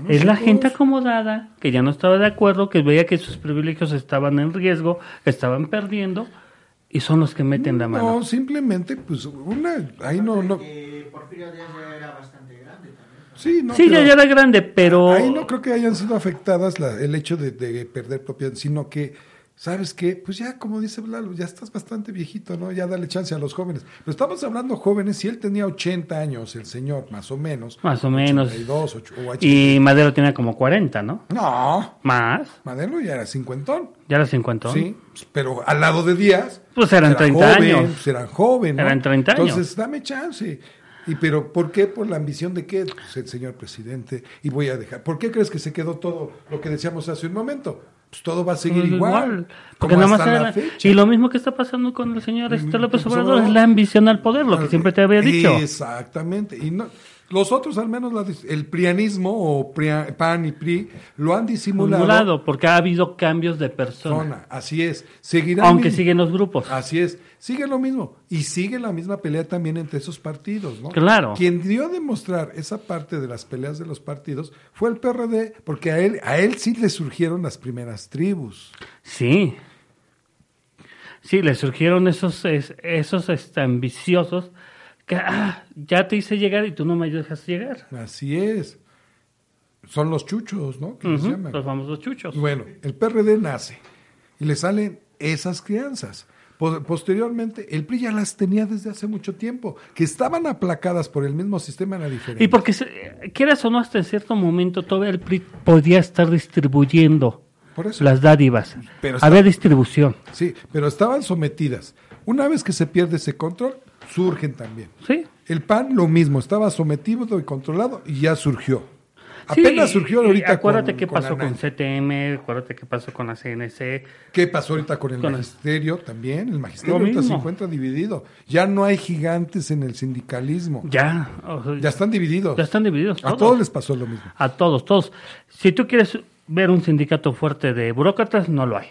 Es la gente acomodada que ya no estaba de acuerdo, que veía que sus privilegios estaban en riesgo, que estaban perdiendo, y son los que meten la mano. No, simplemente, pues, una, ahí no, no, Que Porfirio Díaz ya era bastante. Sí, no, sí, ya, era grande, pero... ahí no creo que hayan sido afectadas la- el hecho de, de perder propiedad, sino que ¿sabes qué? Pues ya, como dice Lalo, ya estás bastante viejito, ¿no? Ya dale chance a los jóvenes. Pero estamos hablando jóvenes, si él tenía 80 años, el señor, más o menos. Más o menos. 82, ocho- o Y Madero tenía como 40, ¿no? No, Más. Madero ya era cincuentón. Ya era 50. Sí, pero al lado de Díaz. Pues eran era 30 joven, años. Pues eran jóvenes. ¿no? Eran 30 años. Entonces, dame chance. ¿Y pero por qué? Por la ambición de qué, Pues, el señor presidente. Y voy a dejar. ¿Por qué crees que se quedó todo lo que decíamos hace un momento? Pues todo va a seguir Pues igual. Porque como hasta era- la fecha. Y lo mismo que está pasando con el señor este López Obrador es la ambición al poder, lo que siempre te había dicho. Exactamente. Y no, los otros, al menos la el prianismo o pria- PAN y PRI, lo han disimulado. Simulado, porque ha habido cambios de persona. Así es. Seguirán Aunque siguen los grupos. Así es, sigue lo mismo y sigue la misma pelea también entre esos partidos, ¿no? Claro. Quien dio a demostrar esa parte de las peleas de los partidos fue el PRD, porque a él, a él sí le surgieron las primeras tribus. Sí. Sí, le surgieron esos, es- esos este, ambiciosos que ah, ya te hice llegar y tú no me dejas llegar. Así es. Son los chuchos, ¿no? Ujú, llaman. los famosos chuchos. Bueno, el PRD nace y le salen esas crianzas. Po- Posteriormente, el PRI ya las tenía desde hace mucho tiempo, que estaban aplacadas por el mismo sistema, era diferente. Y porque, quieras o no, hasta en cierto momento todavía el PRI podía estar distribuyendo Por eso. las dádivas. Pero Había distribución. Sí, pero estaban sometidas. Una vez que se pierde ese control, surgen también. Sí. El PAN lo mismo, estaba sometido y controlado y ya surgió. Apenas surgió ahorita Acuérdate con, qué con pasó con. CTM, acuérdate qué pasó con la CNC. ¿Qué pasó ahorita con el Con el- magisterio también? El magisterio Lo ahorita se encuentra dividido. Ya no hay gigantes en el sindicalismo. Ya. o sea, Ya están divididos. ya están divididos. A todos les pasó lo mismo. A todos, todos. Si tú quieres ver un sindicato fuerte de burócratas, no lo hay.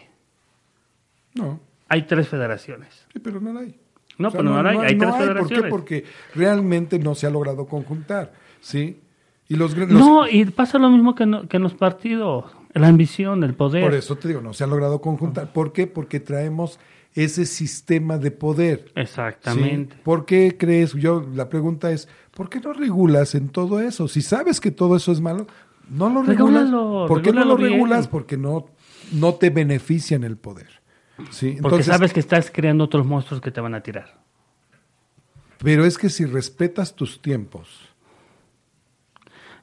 No, Hay tres federaciones. sí, pero no la hay. No, O sea, pero no, la hay. Hay tres ¿Por qué? federaciones. Porque realmente no se ha logrado conjuntar. ¿Sí? Y los, los- No, y pasa lo mismo que, no- que en los partidos. La ambición, el poder. Por eso te digo, no se ha logrado conjuntar. ¿Por qué? Porque traemos ese sistema de poder. Exactamente. ¿sí? ¿Por qué crees? Yo la pregunta es, ¿por qué no regulas en todo eso? Si sabes que todo eso es malo, no lo regulas. Regúlalo, ¿Por qué no lo regúlalo bien. regulas? Porque no no te beneficia en el poder. ¿Sí? Porque Entonces, sabes que estás creando otros monstruos que te van a tirar. pero es que si respetas tus tiempos,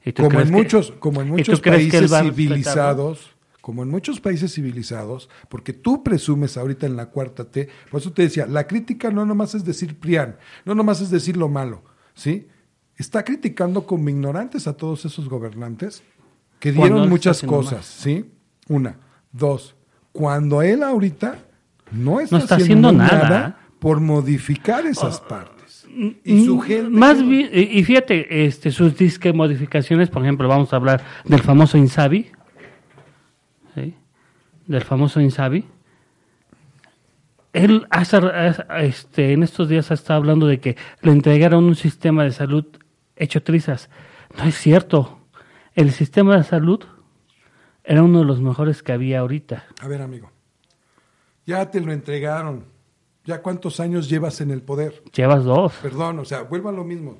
¿Y tú como en que- muchos, como en muchos países civilizados, como en muchos países civilizados, porque tú presumes ahorita en la cuarta T, por eso te decía, la crítica no nomás es decir Prián, no nomás es decir lo malo, ¿sí? Está criticando como ignorantes a todos esos gobernantes que dieron muchas cosas, ¿sí? Una, dos, cuando él ahorita no está, está haciendo, haciendo nada, nada. por modificar esas partes. Y su Mm, gente Más bien, y fíjate, este, sus disque modificaciones, por ejemplo, vamos a hablar del famoso Insabi. ¿sí? Del famoso Insabi. Él hace- este, en estos días ha estado hablando de que le entregaron un sistema de salud hecho trizas. No es cierto. El sistema de salud era uno de los mejores que había ahorita. A ver, amigo. Ya te lo entregaron. ¿Ya cuántos años llevas en el poder? Llevas dos. Perdón, o sea, vuelva a lo mismo.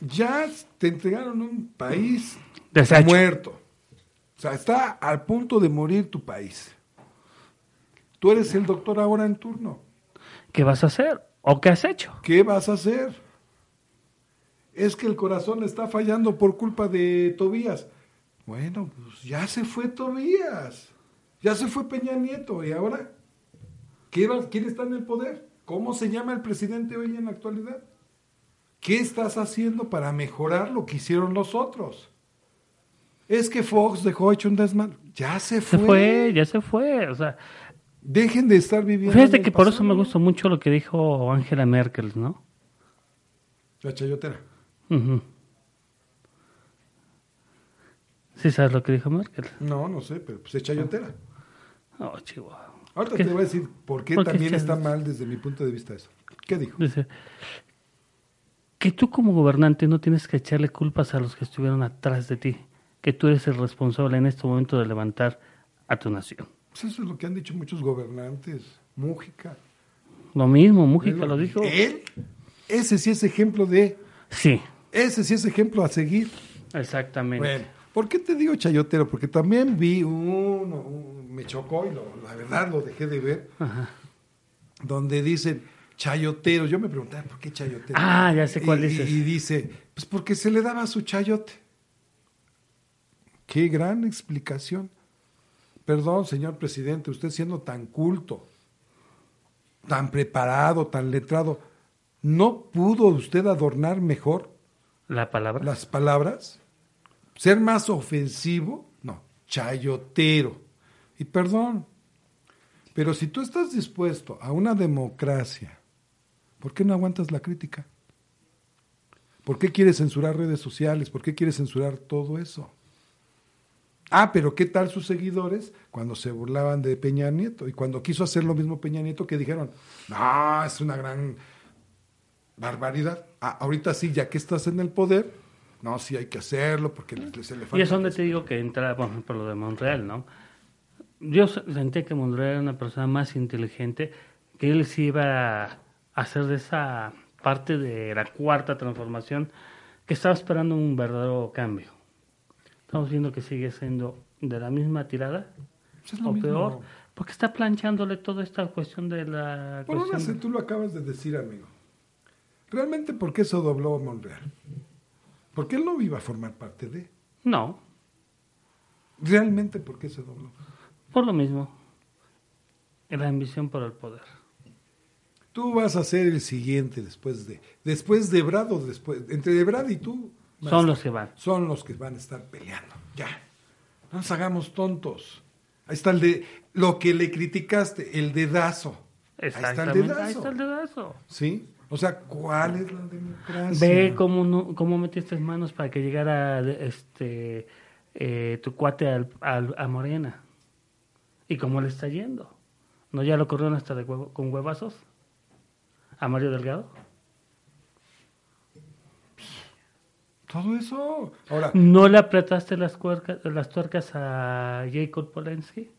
Ya te entregaron un país muerto. O sea, está al punto de morir tu país. Tú eres el doctor ahora en turno. ¿Qué vas a hacer? ¿O qué has hecho? ¿Qué vas a hacer? Es que el corazón está fallando por culpa de Tobías. Bueno, pues ya se fue Tobías. Ya se fue Peña Nieto. ¿Y ahora? ¿Qué va- ¿Quién está en el poder? ¿Cómo se llama el presidente hoy en la actualidad? ¿Qué estás haciendo para mejorar lo que hicieron los otros? Es que Fox dejó hecho un desmadre. Ya se Se fue. fue, ya se fue. O sea, Dejen de estar viviendo. en Fíjate que por eso me gustó mucho lo que dijo Angela Merkel, ¿no? La chayotera. ¿Sí sabes lo que dijo Merkel? No, no sé, pero pues es chayotera. Oh, chihuahua. Ahorita ¿Qué? te voy a decir por qué ¿Por qué también está mal desde mi punto de vista eso. ¿Qué dijo? Dice que tú como gobernante no tienes que echarle culpas a los que estuvieron atrás de ti, que tú eres el responsable en este momento de levantar a tu nación. Pues eso es lo que han dicho muchos gobernantes. Mújica. Lo mismo, Mújica lo dijo. Él, ese sí es ejemplo de, Sí, ese sí es ejemplo a seguir. exactamente. Bueno, ¿Por qué te digo chayotero? Porque también vi uno, un- me chocó y lo- la verdad lo dejé de ver, Ajá. donde dicen chayotero. Yo me preguntaba, ¿por qué chayotero? Ah, ya sé cuál y, dices. Y dice, pues porque se le daba su chayote. Qué gran explicación. Perdón, señor presidente, usted siendo tan culto, tan preparado, tan letrado, ¿no pudo usted adornar mejor La palabra. las palabras? ¿Ser más ofensivo? No, chayotero. Y perdón, pero si tú estás dispuesto a una democracia, ¿por qué no aguantas la crítica? ¿Por qué quieres censurar redes sociales? ¿Por qué quieres censurar todo eso? Ah, pero ¿qué tal sus seguidores cuando se burlaban de Peña Nieto? Y cuando quiso hacer lo mismo Peña Nieto, que dijeron, no, es una gran barbaridad. Ah, ahorita sí, ya que estás en el poder, no, sí hay que hacerlo porque les, le falta. Y es donde te digo que entra, por ejemplo, lo de Monreal, ¿no? Yo se- sentí que Monreal era una persona más inteligente, que él sí iba a hacer de esa parte de la cuarta transformación, que estaba esperando un verdadero cambio. Estamos viendo que sigue siendo de la misma tirada, Pues es lo o mismo. peor, porque está planchándole toda esta cuestión de la... Por una de- tú lo acabas de decir, amigo. ¿Realmente por qué se dobló Monreal? Porque él no iba a formar parte de. No, ¿Realmente por qué se dobló? por lo mismo, la ambición por el poder. Tú vas a ser el siguiente después de. Después de Brad o después. Entre de Brad y tú. Son los que van. Son los que van a estar peleando. Ya. No nos hagamos tontos. Ahí está el de. Lo que le criticaste, el dedazo. Ahí está el dedazo. ahí está el dedazo. ¿Sí? O sea, ¿cuál es la democracia? Ve cómo, no, cómo metiste manos para que llegara este eh, tu cuate al, al- a Morena. ¿Y cómo le está yendo? ¿No ya lo corrieron hasta de huevo- con huevazos? ¿A Mario Delgado? Todo eso. Ahora, ¿No le apretaste las, cuercas, las tuercas a Jacob Polensky?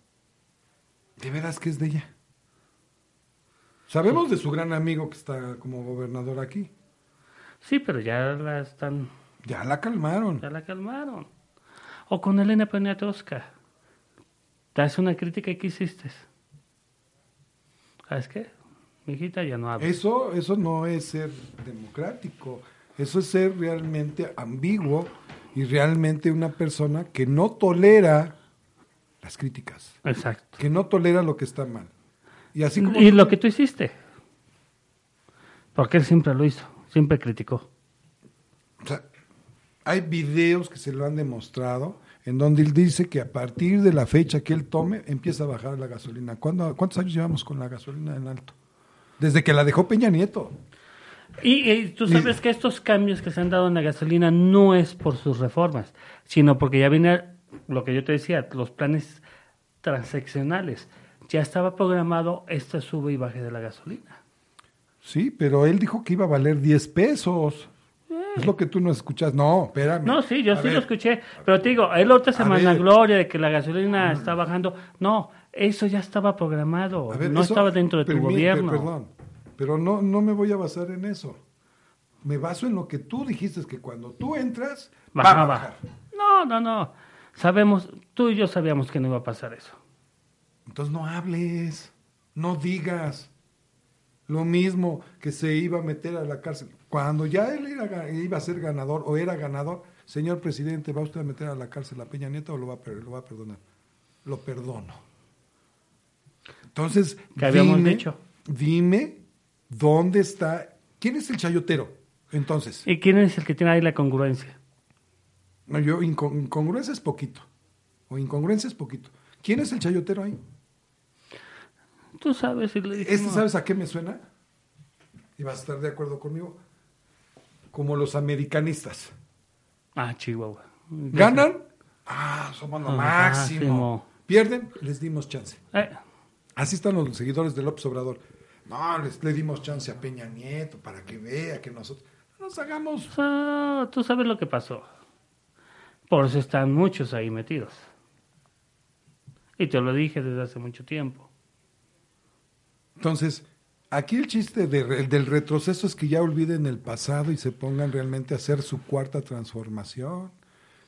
¿de veras que es de ella? Sabemos de su gran amigo que está como gobernador aquí. Sí, pero ya la están, Ya la calmaron. ya la calmaron. O con Elena Poniatowska. Te hace una crítica y ¿qué hiciste? ¿Sabes qué? Mi hijita ya no habla. Eso, eso no es ser democrático. Eso es ser realmente ambiguo y realmente una persona que no tolera las críticas, Exacto. que no tolera lo que está mal. Y así como Y tú- lo que tú hiciste. Porque él siempre lo hizo, siempre criticó. O sea, hay videos que se lo han demostrado en donde él dice que a partir de la fecha que él tome empieza a bajar la gasolina. ¿Cuándo- ¿Cuántos años llevamos con la gasolina en alto? Desde que la dejó Peña Nieto. Y, y tú sabes que estos cambios que se han dado en la gasolina no es por sus reformas, sino porque ya viene lo que yo te decía, los planes transaccionales. Ya estaba programado este sube y baje de la gasolina. Sí, pero él dijo que iba a valer 10 pesos. Es lo que tú no escuchas. No, espérame. No, sí, yo A sí ver, lo escuché. Pero te digo, él ahorita se A ver. gloria de que la gasolina está bajando. No, eso ya estaba programado. ver, no eso- estaba dentro de tu permi- gobierno. Perdón, pero no, no me voy a basar en eso. Me baso en lo que tú dijiste, que cuando tú entras, va a Bajaba. bajar. No, no, no. Sabemos, tú y yo sabíamos que no iba a pasar eso. Entonces no hables, no digas. Lo mismo que se iba a meter a la cárcel. Cuando ya él era iba a ser ganador o era ganador, señor presidente, ¿va usted a meter a la cárcel a Peña Nieto o lo va a, lo va a perdonar? Lo perdono. Entonces, ¿Qué habíamos dime, dicho? dime dónde está. ¿Quién es el chayotero? Entonces, ¿Y quién es el que tiene ahí la congruencia? no, yo inco- incongruencia es poquito. O incongruencia es poquito. ¿Quién es el chayotero ahí? Tú sabes. Y le dije, Este, no. ¿sabes a qué me suena? Y vas a estar de acuerdo conmigo. Como los americanistas. Ah, Chihuahua. ¿Ganan? Ah, somos lo Ah, máximo. máximo. ¿Pierden? Les dimos chance. Eh, Así están los seguidores de López Obrador. No, les, le dimos chance a Peña Nieto para que vea que nosotros no nos hagamos. ah, tú sabes lo que pasó. Por eso están muchos ahí metidos. Y te lo dije desde hace mucho tiempo. Entonces, aquí el chiste de del retroceso es que ya olviden el pasado y se pongan realmente a hacer su cuarta transformación.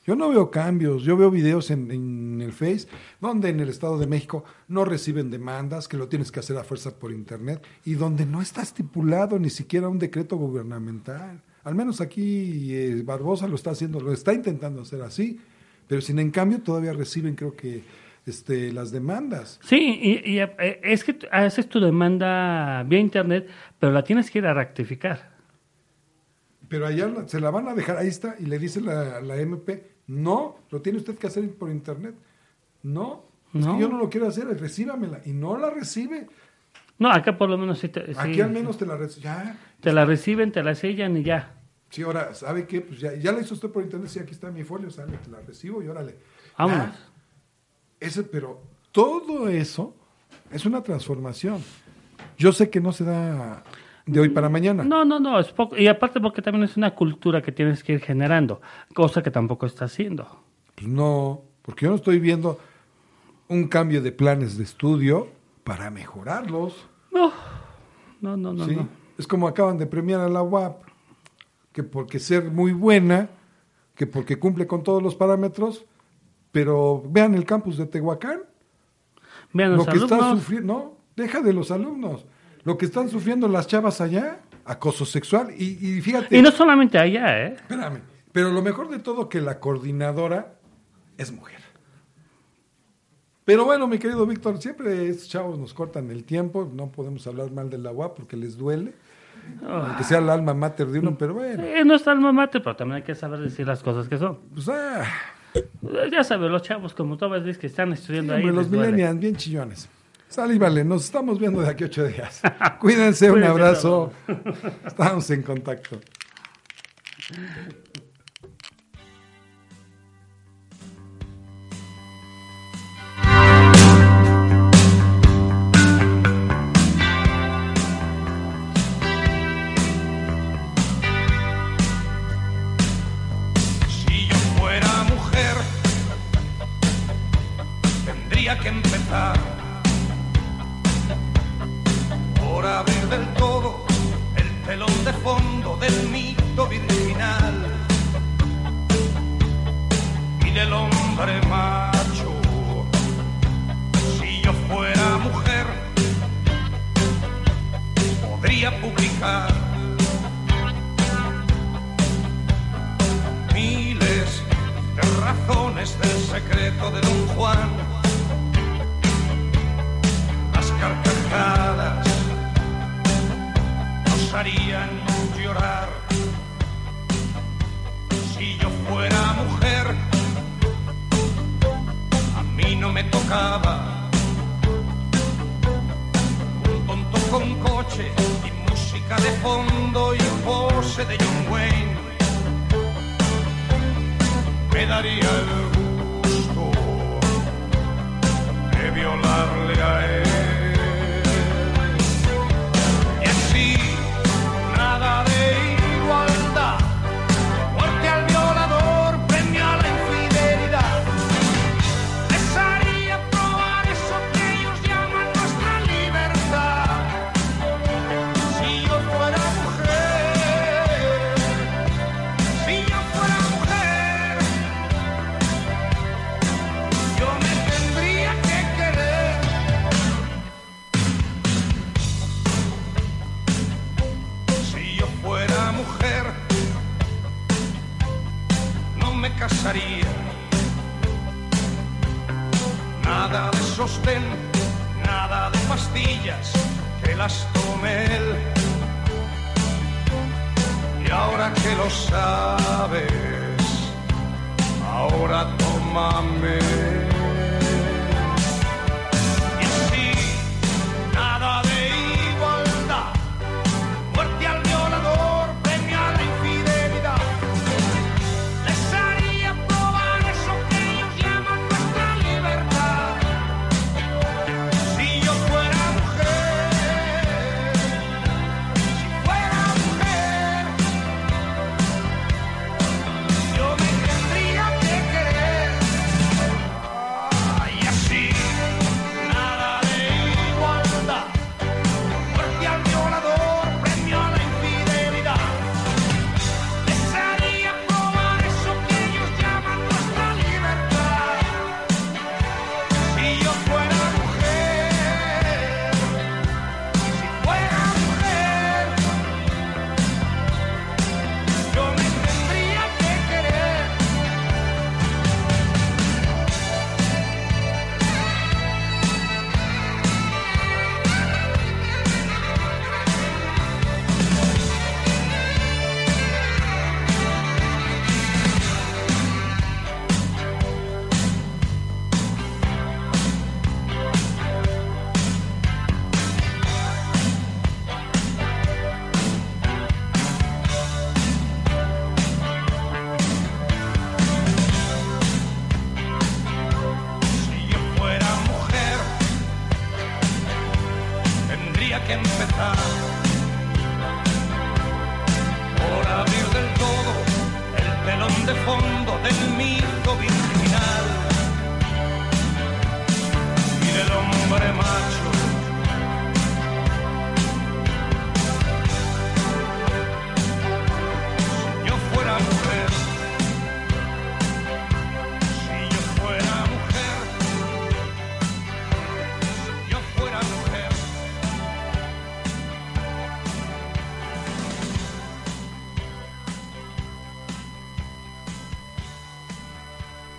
Yo no veo cambios, yo veo videos en, en el Face donde en el Estado de México no reciben demandas, que lo tienes que hacer a fuerza por Internet, y donde no está estipulado ni siquiera un decreto gubernamental. Al menos aquí eh, Barbosa lo está haciendo, lo está intentando hacer así, pero sin en cambio todavía reciben creo que este, las demandas. Sí, y, y, eh, es que haces tu demanda vía internet, pero la tienes que ir a rectificar. Pero allá se la van a dejar, ahí está, y le dice la, la MP, no, lo tiene usted que hacer por internet. No, es No. que yo no lo quiero hacer, recíbamela. Y no la recibe. No, acá por lo menos sí te, Aquí sí, al menos te la recibe. Ya. te la reciben, te la sellan y ya. Sí, ahora, ¿sabe qué? Pues ya, ya la hizo usted por internet, sí, aquí está mi folio, sale, te la recibo y órale. Vámonos. Ya. Ese, pero todo eso es una transformación. Yo sé que no se da de hoy para mañana. No, no, no, es poco. Y aparte porque también es una cultura que tienes que ir generando, cosa que tampoco está haciendo. Pues no, porque yo no estoy viendo un cambio de planes de estudio para mejorarlos. No, no, no, no. ¿sí? no. Es como acaban de premiar a la UAP, que porque ser muy buena, que porque cumple con todos los parámetros, pero vean el campus de Tehuacán, Vean lo los que está alumnos. sufriendo, no, deja de los alumnos, lo que están sufriendo las chavas allá, acoso sexual, y, y fíjate, Y no solamente allá, ¿eh? espérame, pero lo mejor de todo que la coordinadora es mujer. Pero bueno, mi querido Víctor, siempre estos chavos nos cortan el tiempo, no podemos hablar mal de la UAP porque les duele, aunque sea el alma mater de uno, pero bueno, no está el mamate, pero también hay que saber decir las cosas que son. pues ah, Ya sabes, los chavos, como tú ves, que están estudiando ahí. hombre, los millennials bien chillones. Sale y vale, nos estamos viendo de aquí a ocho días. Cuídense, un abrazo. Estamos en contacto. Que empezar por abrir del todo el telón de fondo del mito virginal y del hombre macho. Si yo fuera mujer, podría publicar miles de razones del secreto de Don Juan. Carcajadas nos harían llorar. Si yo fuera mujer, a mí no me tocaba un tonto con coche y música de fondo y pose de John Wayne me daría el gusto de violarle a él. Nada de sostén, nada de pastillas que las tome él. Y ahora que lo sabes, ahora tómame.